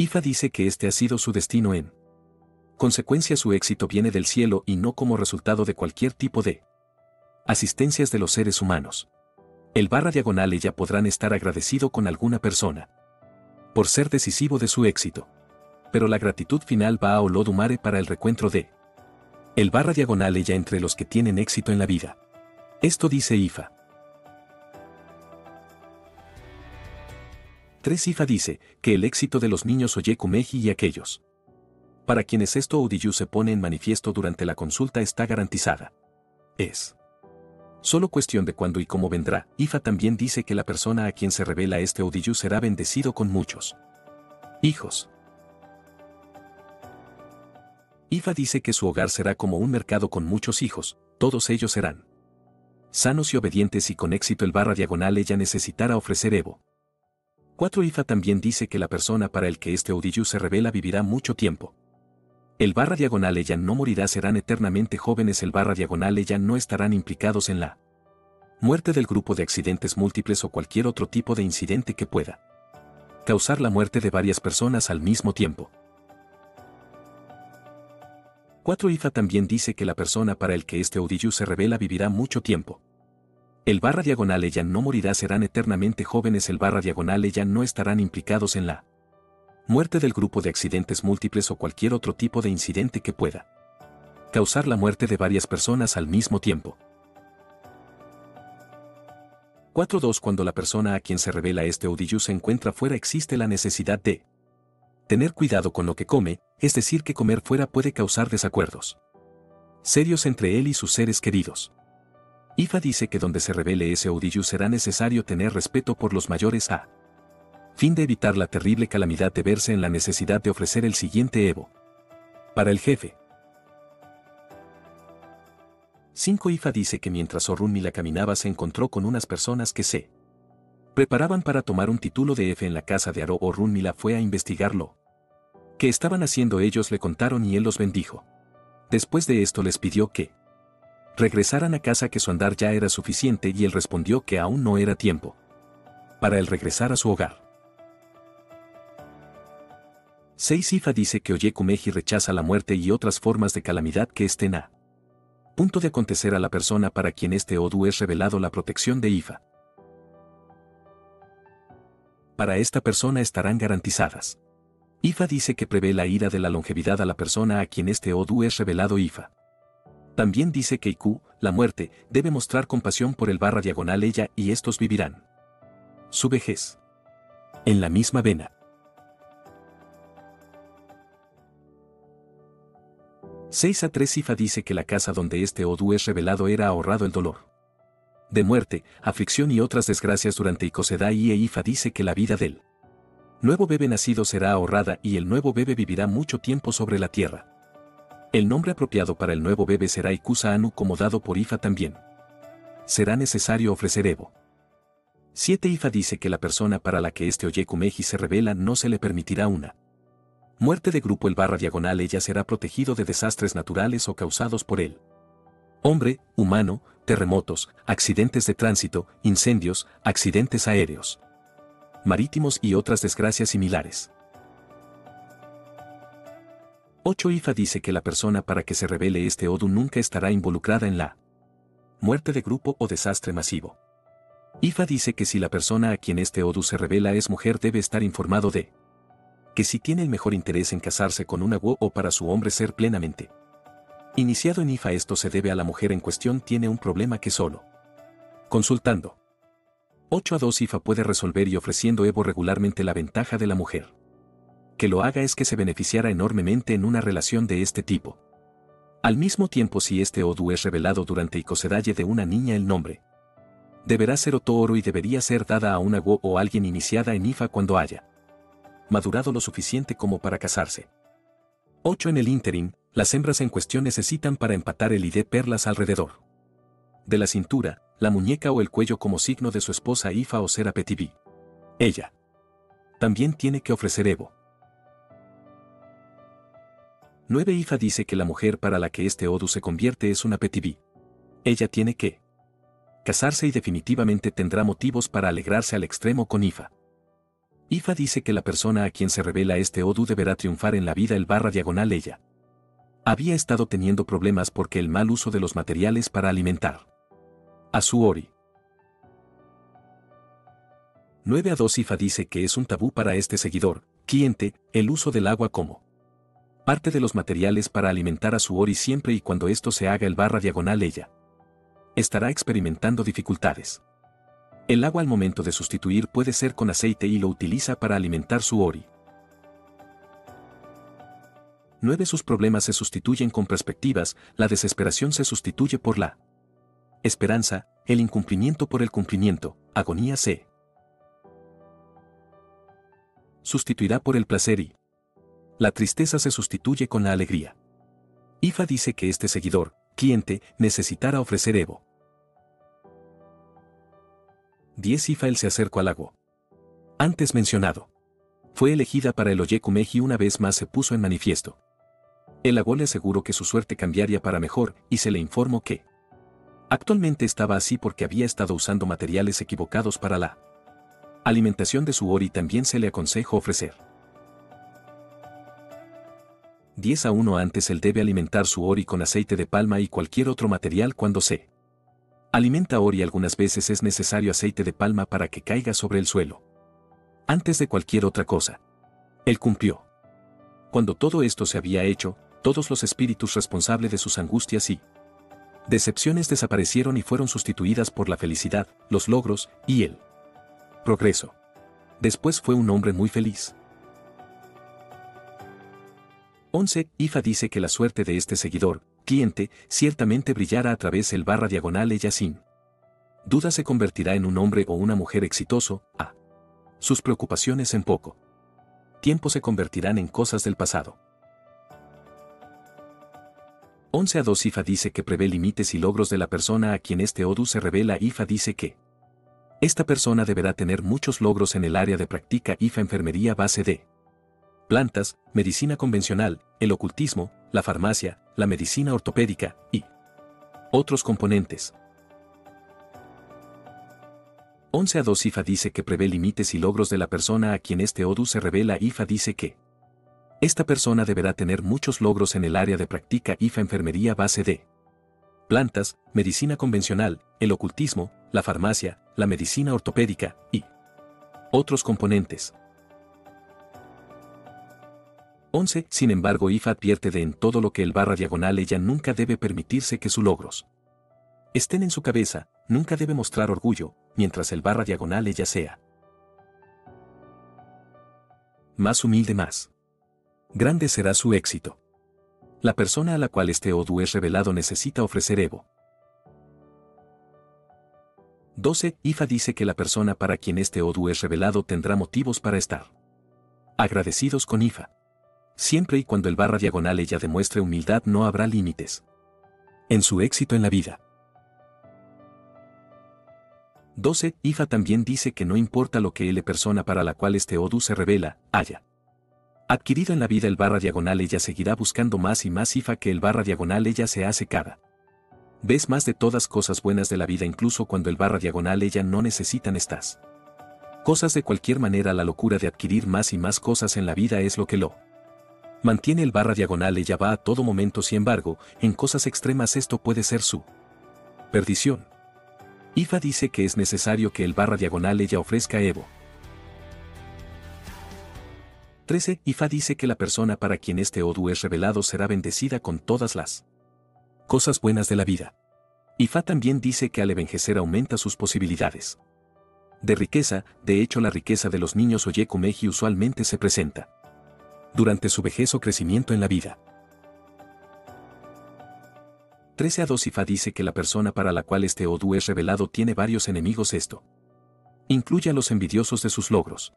Ifa dice que este ha sido su destino en consecuencia su éxito viene del cielo y no como resultado de cualquier tipo de asistencias de los seres humanos. El barra diagonal ella podrán estar agradecido con alguna persona por ser decisivo de su éxito. Pero la gratitud final va a Olodumare para el recuentro de el barra diagonal ella entre los que tienen éxito en la vida. Esto dice Ifa. 3 Ifa dice que el éxito de los niños Oyekumeji y aquellos para quienes esto Odiyu se pone en manifiesto durante la consulta está garantizada. Es solo cuestión de cuándo y cómo vendrá. Ifa también dice que la persona a quien se revela este Odiyu será bendecido con muchos hijos. Ifa dice que su hogar será como un mercado con muchos hijos, todos ellos serán sanos y obedientes y con éxito el barra diagonal ella necesitará ofrecer Evo. 4 Ifa también dice que la persona para el que este Odiyu se revela vivirá mucho tiempo. El barra diagonal ella no morirá serán eternamente jóvenes el barra diagonal ella no estarán implicados en la muerte del grupo de accidentes múltiples o cualquier otro tipo de incidente que pueda causar la muerte de varias personas al mismo tiempo. 4 IFA también dice que la persona para el que este Odiyu se revela vivirá mucho tiempo. El barra diagonal ella no morirá serán eternamente jóvenes el barra diagonal ella no estarán implicados en la muerte del grupo de accidentes múltiples o cualquier otro tipo de incidente que pueda causar la muerte de varias personas al mismo tiempo. 4.2 Cuando la persona a quien se revela este Odiyu se encuentra fuera existe la necesidad de tener cuidado con lo que come, es decir que comer fuera puede causar desacuerdos serios entre él y sus seres queridos. Ifa dice que donde se revele ese Odiyu será necesario tener respeto por los mayores a fin de evitar la terrible calamidad de verse en la necesidad de ofrecer el siguiente Evo. Para el jefe. 5 Ifa dice que mientras Orunmila caminaba se encontró con unas personas que se preparaban para tomar un título de F en la casa de Aro Orunmila fue a investigarlo. ¿Qué estaban haciendo ellos? Le contaron y él los bendijo. Después de esto les pidió que regresaran a casa que su andar ya era suficiente y él respondió que aún no era tiempo para él regresar a su hogar. 6 Ifa dice que Oyekumeji rechaza la muerte y otras formas de calamidad que estén a punto de acontecer a la persona para quien este Odu es revelado la protección de Ifa. Para esta persona estarán garantizadas. Ifa dice que prevé la ira de la longevidad a la persona a quien este Odu es revelado Ifa. También dice que Iku, la muerte, debe mostrar compasión por el barra diagonal ella y estos vivirán. Su vejez. En la misma vena. 6 a 3 Ifa dice que la casa donde este Odu es revelado era ahorrado el dolor. De muerte, aflicción y otras desgracias durante Ikosedai e Ifa dice que la vida del nuevo bebé nacido será ahorrada y el nuevo bebé vivirá mucho tiempo sobre la tierra. El nombre apropiado para el nuevo bebé será Ikusa Anu como dado por Ifa también. Será necesario ofrecer Evo. 7 Ifa dice que la persona para la que este Oyekumeji se revela no se le permitirá una Muerte de grupo el barra diagonal ella será protegido de desastres naturales o causados por él. Hombre, humano, terremotos, accidentes de tránsito, incendios, accidentes aéreos, marítimos y otras desgracias similares. 8 Ifa dice que la persona para que se revele este Odu nunca estará involucrada en la muerte de grupo o desastre masivo. Ifa dice que si la persona a quien este Odu se revela es mujer debe estar informado de que si tiene el mejor interés en casarse con una Wo o para su hombre ser plenamente. Iniciado en IFA esto se debe a la mujer en cuestión tiene un problema que solo. Consultando. 8 a 2 IFA puede resolver y ofreciendo Evo regularmente la ventaja de la mujer. Que lo haga es que se beneficiará enormemente en una relación de este tipo. Al mismo tiempo si este Odu es revelado durante Icosedalle de una niña el nombre. Deberá ser Otoro y debería ser dada a una Wo o alguien iniciada en IFA cuando haya madurado lo suficiente como para casarse. 8. En el ínterin, las hembras en cuestión necesitan para empatar el ID perlas alrededor. De la cintura, la muñeca o el cuello como signo de su esposa Ifa o Serapetibi. Ella. También tiene que ofrecer Evo. 9. Ifa dice que la mujer para la que este Odu se convierte es una Petibi. Ella tiene que casarse y definitivamente tendrá motivos para alegrarse al extremo con Ifa. Ifa dice que la persona a quien se revela este Odu deberá triunfar en la vida el barra diagonal ella. Había estado teniendo problemas porque el mal uso de los materiales para alimentar. A su Ori. 9 a 2 Ifa dice que es un tabú para este seguidor, cliente, el uso del agua como parte de los materiales para alimentar a su Ori siempre y cuando esto se haga el barra diagonal ella. Estará experimentando dificultades. El agua al momento de sustituir puede ser con aceite y lo utiliza para alimentar su Ori. 9. Sus problemas se sustituyen con perspectivas, la desesperación se sustituye por la esperanza, el incumplimiento por el cumplimiento, agonía se sustituirá por el placer y la tristeza se sustituye con la alegría. IFA dice que este seguidor, cliente, necesitará ofrecer Evo. 10 Ifa se acercó al lago. Antes mencionado. Fue elegida para el Oyekumeji una vez más se puso en manifiesto. El lago le aseguró que su suerte cambiaría para mejor y se le informó que actualmente estaba así porque había estado usando materiales equivocados para la alimentación de su Ori también se le aconsejó ofrecer. 10 a 1 antes él debe alimentar su Ori con aceite de palma y cualquier otro material cuando se alimenta Ori algunas veces es necesario aceite de palma para que caiga sobre el suelo. Antes de cualquier otra cosa. Él cumplió. Cuando todo esto se había hecho, todos los espíritus responsables de sus angustias y decepciones desaparecieron y fueron sustituidas por la felicidad, los logros y el progreso. Después fue un hombre muy feliz. 11. Ifa dice que la suerte de este seguidor, cliente, ciertamente brillará a través del barra diagonal sin duda se convertirá en un hombre o una mujer exitoso, a sus preocupaciones en poco tiempo se convertirán en cosas del pasado. 11 a 2 Ifa dice que prevé límites y logros de la persona a quien este Odu se revela. Ifa dice que esta persona deberá tener muchos logros en el área de práctica IFA enfermería base de plantas, medicina convencional, el ocultismo, la farmacia, la medicina ortopédica y otros componentes. 11 a 2 IFA dice que prevé límites y logros de la persona a quien este Odu se revela. IFA dice que esta persona deberá tener muchos logros en el área de práctica IFA enfermería base de plantas, medicina convencional, el ocultismo, la farmacia, la medicina ortopédica y otros componentes. 11. Sin embargo, IFA advierte de en todo lo que el barra diagonal ella nunca debe permitirse que sus logros estén en su cabeza, nunca debe mostrar orgullo, mientras el barra diagonal ella sea más humilde más. Grande será su éxito. La persona a la cual este Odu es revelado necesita ofrecer Evo. 12. Ifa dice que la persona para quien este Odu es revelado tendrá motivos para estar agradecidos con Ifa. Siempre y cuando el barra diagonal ella demuestre humildad no habrá límites. En su éxito en la vida. 12. Ifa también dice que no importa lo que él persona para la cual este Odu se revela, haya adquirido en la vida el barra diagonal ella seguirá buscando más y más Ifa que el barra diagonal ella se hace cada ves más de todas cosas buenas de la vida incluso cuando el barra diagonal ella no necesitan estas cosas de cualquier manera la locura de adquirir más y más cosas en la vida es lo que lo Mantiene el barra diagonal ella va a todo momento sin embargo, en cosas extremas esto puede ser su perdición. IFA dice que es necesario que el barra diagonal ella ofrezca Evo. 13. IFA dice que la persona para quien este Odu es revelado será bendecida con todas las cosas buenas de la vida. IFA también dice que al envejecer aumenta sus posibilidades. De riqueza, de hecho la riqueza de los niños Oyekumeji usualmente se presenta durante su vejez o crecimiento en la vida. 13 a 2 Ifa dice que la persona para la cual este Odu es revelado tiene varios enemigos esto. Incluye a los envidiosos de sus logros.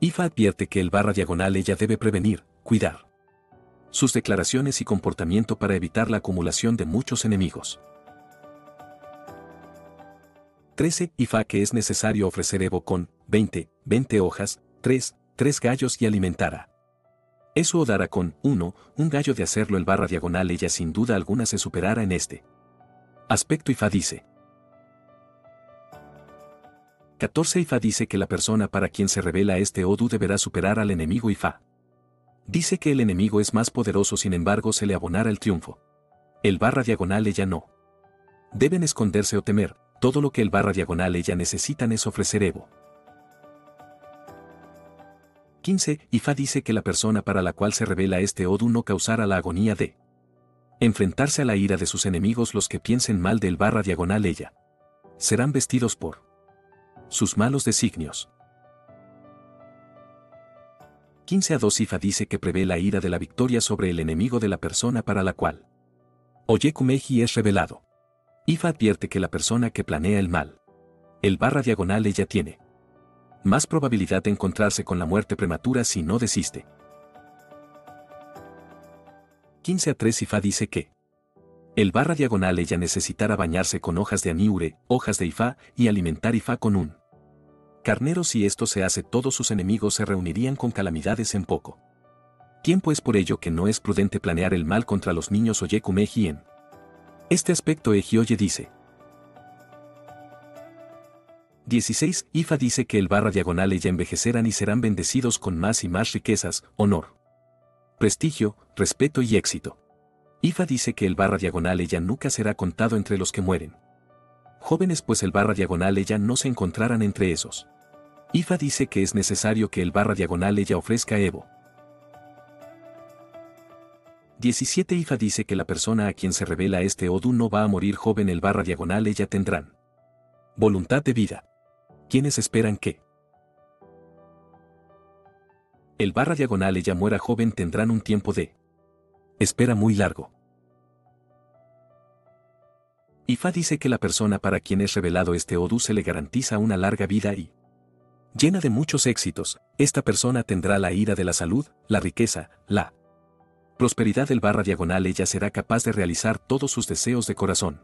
Ifa advierte que el barra diagonal ella debe prevenir, cuidar sus declaraciones y comportamiento para evitar la acumulación de muchos enemigos. 13. Ifa que es necesario ofrecer Evo con 20, 20 hojas, 3, 3 gallos y alimentar a eso o dará con, 1, un gallo de hacerlo el barra diagonal ella sin duda alguna se superará en este. Aspecto IFA dice. 14 Ifa dice que la persona para quien se revela este Odu deberá superar al enemigo Ifa. Dice que el enemigo es más poderoso sin embargo se le abonará el triunfo. El barra diagonal ella no. Deben esconderse o temer, todo lo que el barra diagonal ella necesitan es ofrecer Evo. 15. Ifa dice que la persona para la cual se revela este Odu no causará la agonía de enfrentarse a la ira de sus enemigos los que piensen mal del barra diagonal ella. Serán vestidos por sus malos designios. 15 a 2 Ifa dice que prevé la ira de la victoria sobre el enemigo de la persona para la cual Oyekumeji es revelado. Ifa advierte que la persona que planea el mal, el barra diagonal ella tiene más probabilidad de encontrarse con la muerte prematura si no desiste. 15 a 3 Ifa dice que el barra diagonal ella necesitará bañarse con hojas de aniure, hojas de Ifa y alimentar Ifa con un carnero si esto se hace todos sus enemigos se reunirían con calamidades en poco. Tiempo es por ello que no es prudente planear el mal contra los niños Oyekumeji en este aspecto Ejioye dice. 16. Ifa dice que el barra diagonal ella envejecerán y serán bendecidos con más y más riquezas, honor, prestigio, respeto y éxito. Ifa dice que el barra diagonal ella nunca será contado entre los que mueren. Jóvenes pues el barra diagonal ella no se encontrarán entre esos. Ifa dice que es necesario que el barra diagonal ella ofrezca Evo. 17 Ifa dice que la persona a quien se revela este Odu no va a morir joven el barra diagonal ella tendrán. Voluntad de vida. Quienes esperan que el barra diagonal ella muera joven tendrán un tiempo de espera muy largo. Ifa dice que la persona para quien es revelado este Odu se le garantiza una larga vida y llena de muchos éxitos, esta persona tendrá la ira de la salud, la riqueza, la prosperidad del barra diagonal ella será capaz de realizar todos sus deseos de corazón.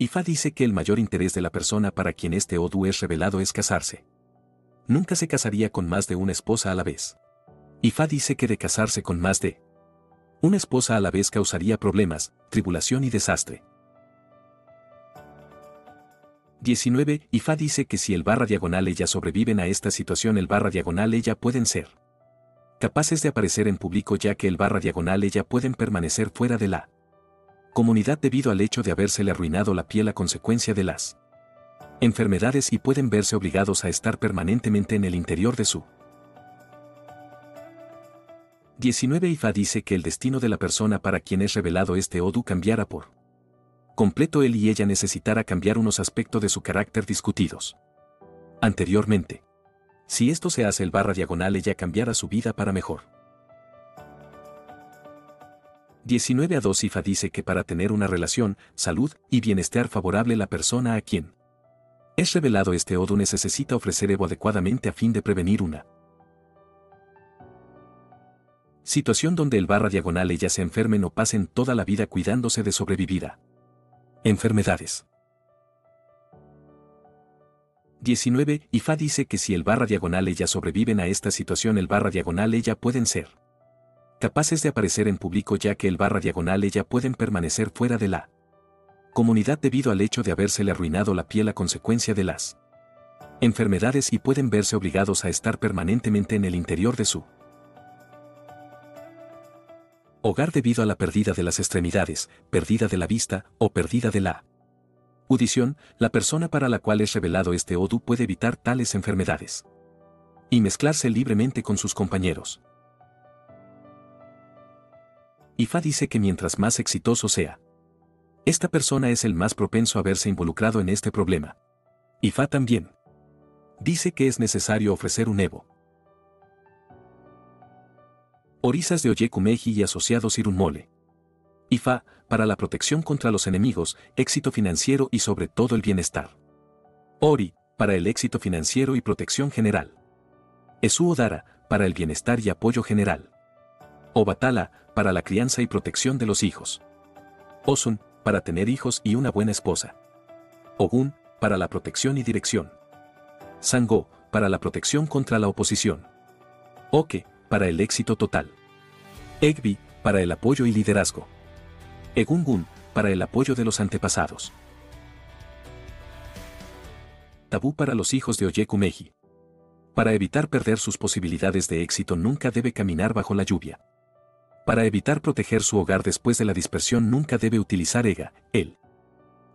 Ifa dice que el mayor interés de la persona para quien este Odu es revelado es casarse. Nunca se casaría con más de una esposa a la vez. Ifa dice que de casarse con más de una esposa a la vez causaría problemas, tribulación y desastre. 19. Ifa dice que si el barra diagonal ella sobreviven a esta situación el barra diagonal ella pueden ser capaces de aparecer en público ya que el barra diagonal ella pueden permanecer fuera de la comunidad debido al hecho de habérsele arruinado la piel a consecuencia de las enfermedades y pueden verse obligados a estar permanentemente en el interior de su 19 Ifa dice que el destino de la persona para quien es revelado este Odu cambiará por completo él y ella necesitará cambiar unos aspectos de su carácter discutidos anteriormente. Si esto se hace el barra diagonal ella cambiará su vida para mejor. 19 a 2 Ifa dice que para tener una relación, salud y bienestar favorable la persona a quien es revelado este Odu necesita ofrecer Evo adecuadamente a fin de prevenir una situación donde el barra diagonal ella se enfermen o pasen toda la vida cuidándose de sobrevivida. Enfermedades. 19. Ifa dice que si el barra diagonal ella sobreviven a esta situación el barra diagonal ella pueden ser capaces de aparecer en público ya que el barra diagonal ella pueden permanecer fuera de la comunidad debido al hecho de habérsele arruinado la piel a consecuencia de las enfermedades y pueden verse obligados a estar permanentemente en el interior de su hogar debido a la pérdida de las extremidades, pérdida de la vista o pérdida de la Audición, la persona para la cual es revelado este Odu puede evitar tales enfermedades. Y mezclarse libremente con sus compañeros. Ifa dice que mientras más exitoso sea, esta persona es el más propenso a verse involucrado en este problema. Ifa también dice que es necesario ofrecer un Evo. Orisas de Oyekumeji y asociados Irunmole. IFA, para la protección contra los enemigos, éxito financiero y sobre todo el bienestar. Ori, para el éxito financiero y protección general. Esu Odara, para el bienestar y apoyo general. Obatala, para la crianza y protección de los hijos. Osun, para tener hijos y una buena esposa. Ogun, para la protección y dirección. Sango, para la protección contra la oposición. Oke, para el éxito total. Egbi, para el apoyo y liderazgo. Egungun, para el apoyo de los antepasados. Tabú para los hijos de Oyekumeji. Para evitar perder sus posibilidades de éxito nunca debe caminar bajo la lluvia. Para evitar proteger su hogar después de la dispersión nunca debe utilizar ega, el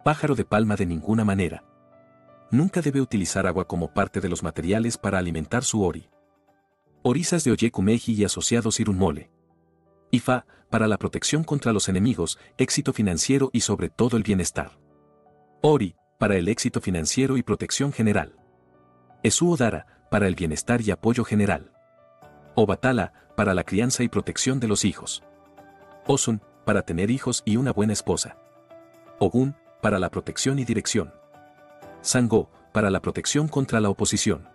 pájaro de palma de ninguna manera. Nunca debe utilizar agua como parte de los materiales para alimentar su ori. Orisas de Oyekumeji y asociados Irunmole. IFA, para la protección contra los enemigos, éxito financiero y sobre todo el bienestar. Ori, para el éxito financiero y protección general. Esuodara, para el bienestar y apoyo general. Obatala, para la crianza y protección de los hijos. Osun, para tener hijos y una buena esposa. Ogun, para la protección y dirección. Sango, para la protección contra la oposición.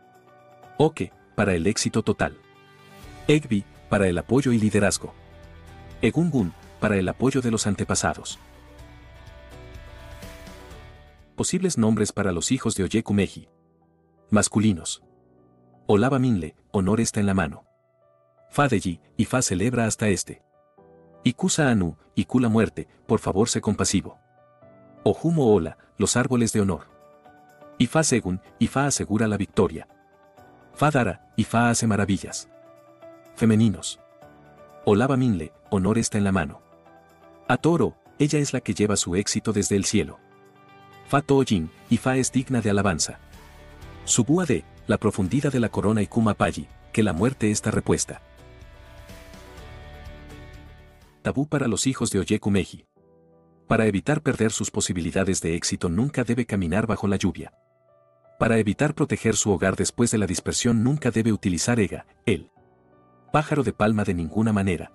Oke, para el éxito total. Egbi, para el apoyo y liderazgo. Egungun, para el apoyo de los antepasados. Posibles nombres para los hijos de Oyekumeji. Masculinos. Olava Minle, honor está en la mano. Fadeji, y Fa celebra hasta este. Ikusa Anu, Ikula muerte, por favor sé compasivo. Ojumo Ola, los árboles de honor. Ifa Segun, Ifa asegura la victoria. Fadara, Ifa hace maravillas. Femeninos. Olava Minle, honor está en la mano. Atoro, ella es la que lleva su éxito desde el cielo. Fa Tojin, y Fa es digna de alabanza. Subúa de, la profundidad de la corona y Kuma Payi, que la muerte está repuesta. Tabú para los hijos de Oyekumeji. Para evitar perder sus posibilidades de éxito nunca debe caminar bajo la lluvia. Para evitar proteger su hogar después de la dispersión nunca debe utilizar ega, el pájaro de palma de ninguna manera.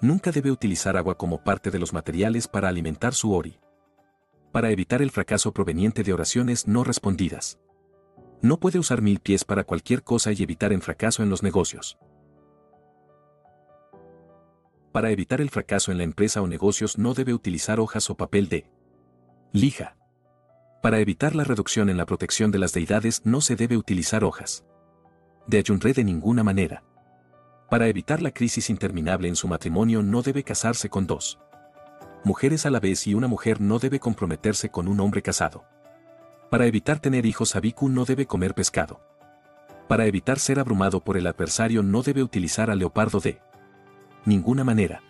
Nunca debe utilizar agua como parte de los materiales para alimentar su ori para evitar el fracaso proveniente de oraciones no respondidas. No puede usar mil pies para cualquier cosa y evitar el fracaso en los negocios. Para evitar el fracaso en la empresa o negocios no debe utilizar hojas o papel de lija. Para evitar la reducción en la protección de las deidades no se debe utilizar hojas de ayunre de ninguna manera. Para evitar la crisis interminable en su matrimonio no debe casarse con dos mujeres a la vez y una mujer no debe comprometerse con un hombre casado. Para evitar tener hijos Abiku no debe comer pescado. Para evitar ser abrumado por el adversario no debe utilizar al leopardo de ninguna manera.